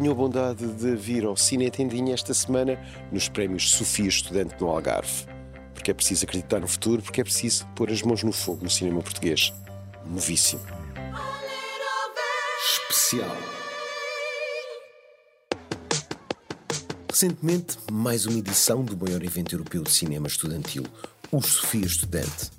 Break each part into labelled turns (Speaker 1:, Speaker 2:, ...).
Speaker 1: tenham a bondade de vir ao Cine Tendinha esta semana nos prémios Sofia Estudante no Algarve. Porque é preciso acreditar no futuro, porque é preciso pôr as mãos no fogo no cinema português. Novíssimo. Especial. Recentemente, mais uma edição do maior evento europeu de cinema estudantil, o Sofia Estudante.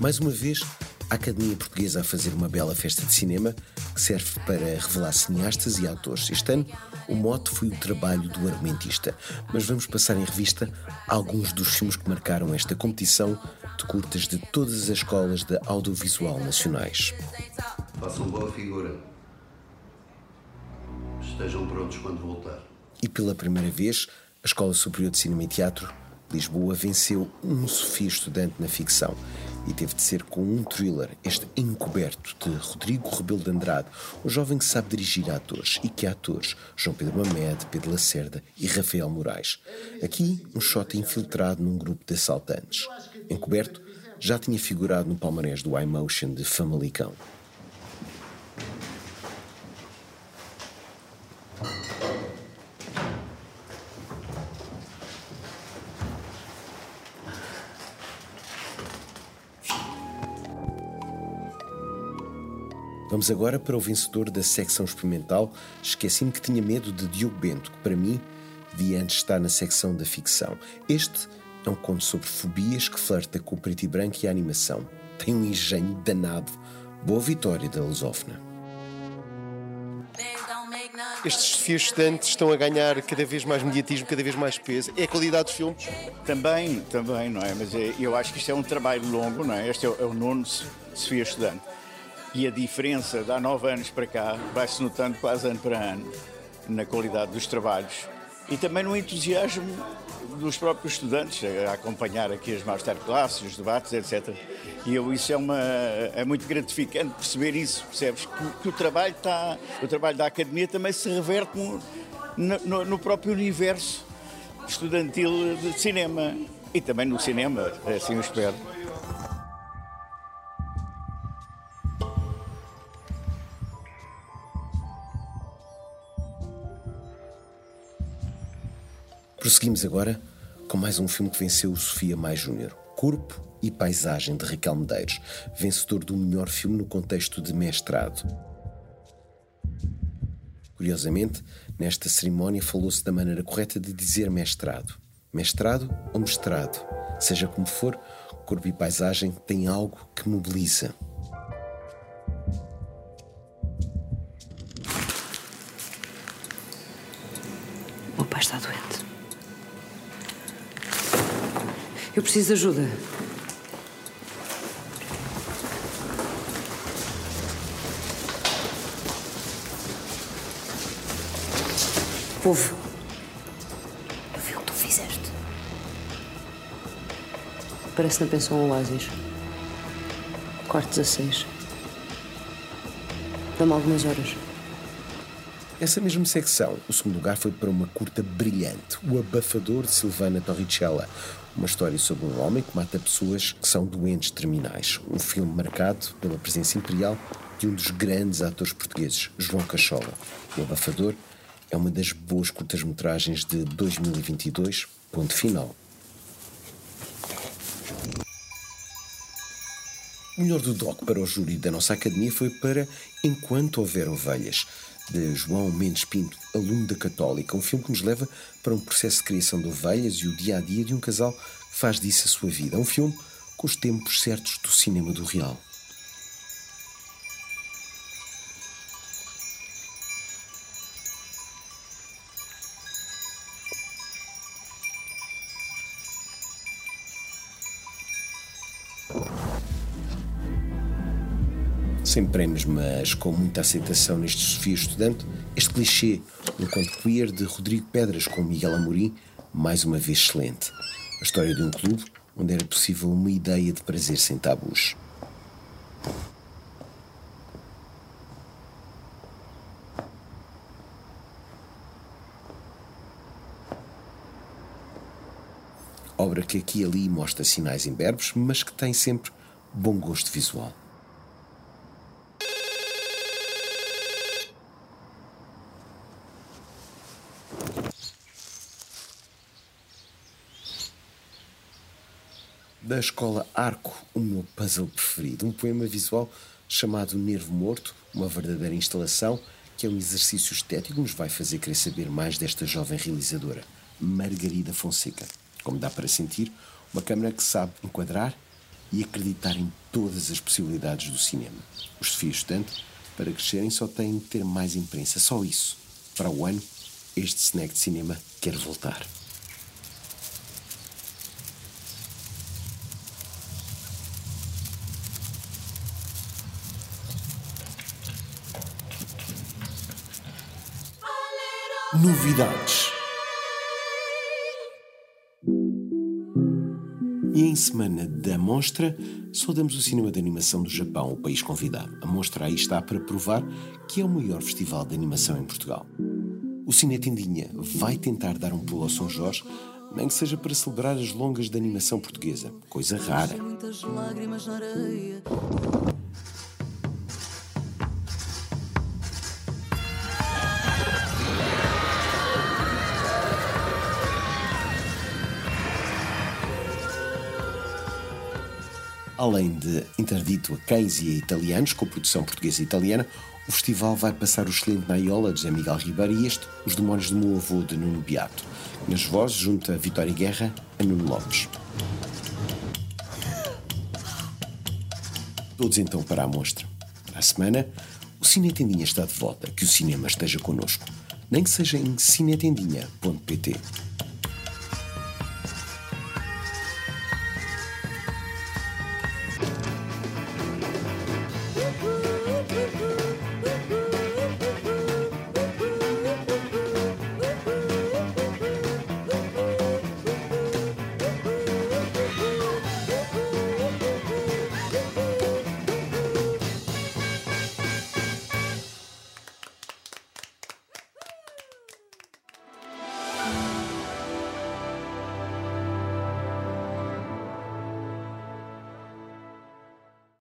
Speaker 1: Mais uma vez, a Academia Portuguesa a fazer uma bela festa de cinema que serve para revelar cineastas e autores. Este ano, o mote foi o trabalho do argumentista, mas vamos passar em revista alguns dos filmes que marcaram esta competição de curtas de todas as escolas de audiovisual nacionais.
Speaker 2: Façam boa figura. Estejam prontos quando voltar.
Speaker 1: E pela primeira vez, a Escola Superior de Cinema e Teatro Lisboa venceu um Sofia Estudante na ficção e teve de ser com um thriller, este Encoberto, de Rodrigo Rebelo de Andrade, o jovem que sabe dirigir atores e que atores, João Pedro Mamed, Pedro Lacerda e Rafael Moraes. Aqui, um shot infiltrado num grupo de assaltantes. Encoberto já tinha figurado no palmarés do iMotion de Famalicão. Vamos agora para o vencedor da secção experimental. Esqueci-me que tinha medo de Diogo Bento, que para mim devia antes estar na secção da ficção. Este é um conto sobre fobias que flerta com o preto e branco e a animação. Tem um engenho danado. Boa vitória da lusófona. Estes desafios estudantes estão a ganhar cada vez mais mediatismo, cada vez mais peso. É a qualidade dos filmes?
Speaker 3: Também, também, não é? Mas é, eu acho que isto é um trabalho longo, não é? Este é o, é o nono Sofia Estudante e a diferença de há nove anos para cá vai-se notando quase ano para ano na qualidade dos trabalhos e também no entusiasmo dos próprios estudantes a acompanhar aqui as masterclasses, os debates, etc. E eu, isso é, uma, é muito gratificante perceber isso, percebes? Que, que o, trabalho está, o trabalho da academia também se reverte no, no, no próprio universo estudantil de cinema e também no cinema, assim eu espero.
Speaker 1: Prosseguimos agora com mais um filme que venceu o Sofia Mais Júnior, Corpo e Paisagem, de Raquel Medeiros, vencedor do melhor filme no contexto de mestrado. Curiosamente, nesta cerimónia falou-se da maneira correta de dizer mestrado. Mestrado ou mestrado, seja como for, Corpo e Paisagem tem algo que mobiliza.
Speaker 4: O pai está doente. Eu preciso de ajuda. Povo.
Speaker 5: Eu vi o que tu fizeste.
Speaker 4: Parece na pensão Oasis. Quarto 16. Dá-me algumas horas.
Speaker 1: Nessa mesma secção, o segundo lugar foi para uma curta brilhante, O Abafador de Silvana Torricella, uma história sobre um homem que mata pessoas que são doentes terminais. Um filme marcado pela presença imperial de um dos grandes atores portugueses, João Cachola. O Abafador é uma das boas curtas-metragens de 2022, ponto final. O melhor do DOC para o júri da nossa academia foi para Enquanto Houver Ovelhas, de João Mendes Pinto, aluno da Católica, um filme que nos leva para um processo de criação de ovelhas e o dia a dia de um casal que faz disso a sua vida. Um filme com os tempos certos do cinema do real. Sem prémios, mas com muita aceitação neste Sofia Estudante, este clichê, um conto queer de Rodrigo Pedras com Miguel Amorim, mais uma vez excelente. A história de um clube onde era possível uma ideia de prazer sem tabus. Obra que aqui e ali mostra sinais imberbes, mas que tem sempre bom gosto visual. Da escola Arco, o meu puzzle preferido, um poema visual chamado Nervo Morto, uma verdadeira instalação que é um exercício estético nos vai fazer querer saber mais desta jovem realizadora, Margarida Fonseca. Como dá para sentir, uma câmara que sabe enquadrar e acreditar em todas as possibilidades do cinema. Os Sofia Estudante, para crescerem, só têm de ter mais imprensa, só isso. Para o ano, este snack de cinema quer voltar. Novidades. E em semana da mostra, saudamos o cinema de animação do Japão, o país convidado. A mostra aí está para provar que é o maior festival de animação em Portugal. O Cine Tendinha vai tentar dar um pulo ao São Jorge, nem que seja para celebrar as longas de animação portuguesa, coisa rara.
Speaker 6: Muitas lágrimas na areia.
Speaker 1: Além de interdito a cães e a italianos, com produção portuguesa e italiana, o festival vai passar o excelente Naiola de José Miguel Ribeiro e este, Os Demónios do Meu Avô, de Nuno Beato. Nas vozes, junto a Vitória Guerra, a Nuno Lopes. Todos então para a mostra. Para a semana, o Cine Tendinha está de volta. Que o cinema esteja connosco. Nem que seja em cinetendinha.pt.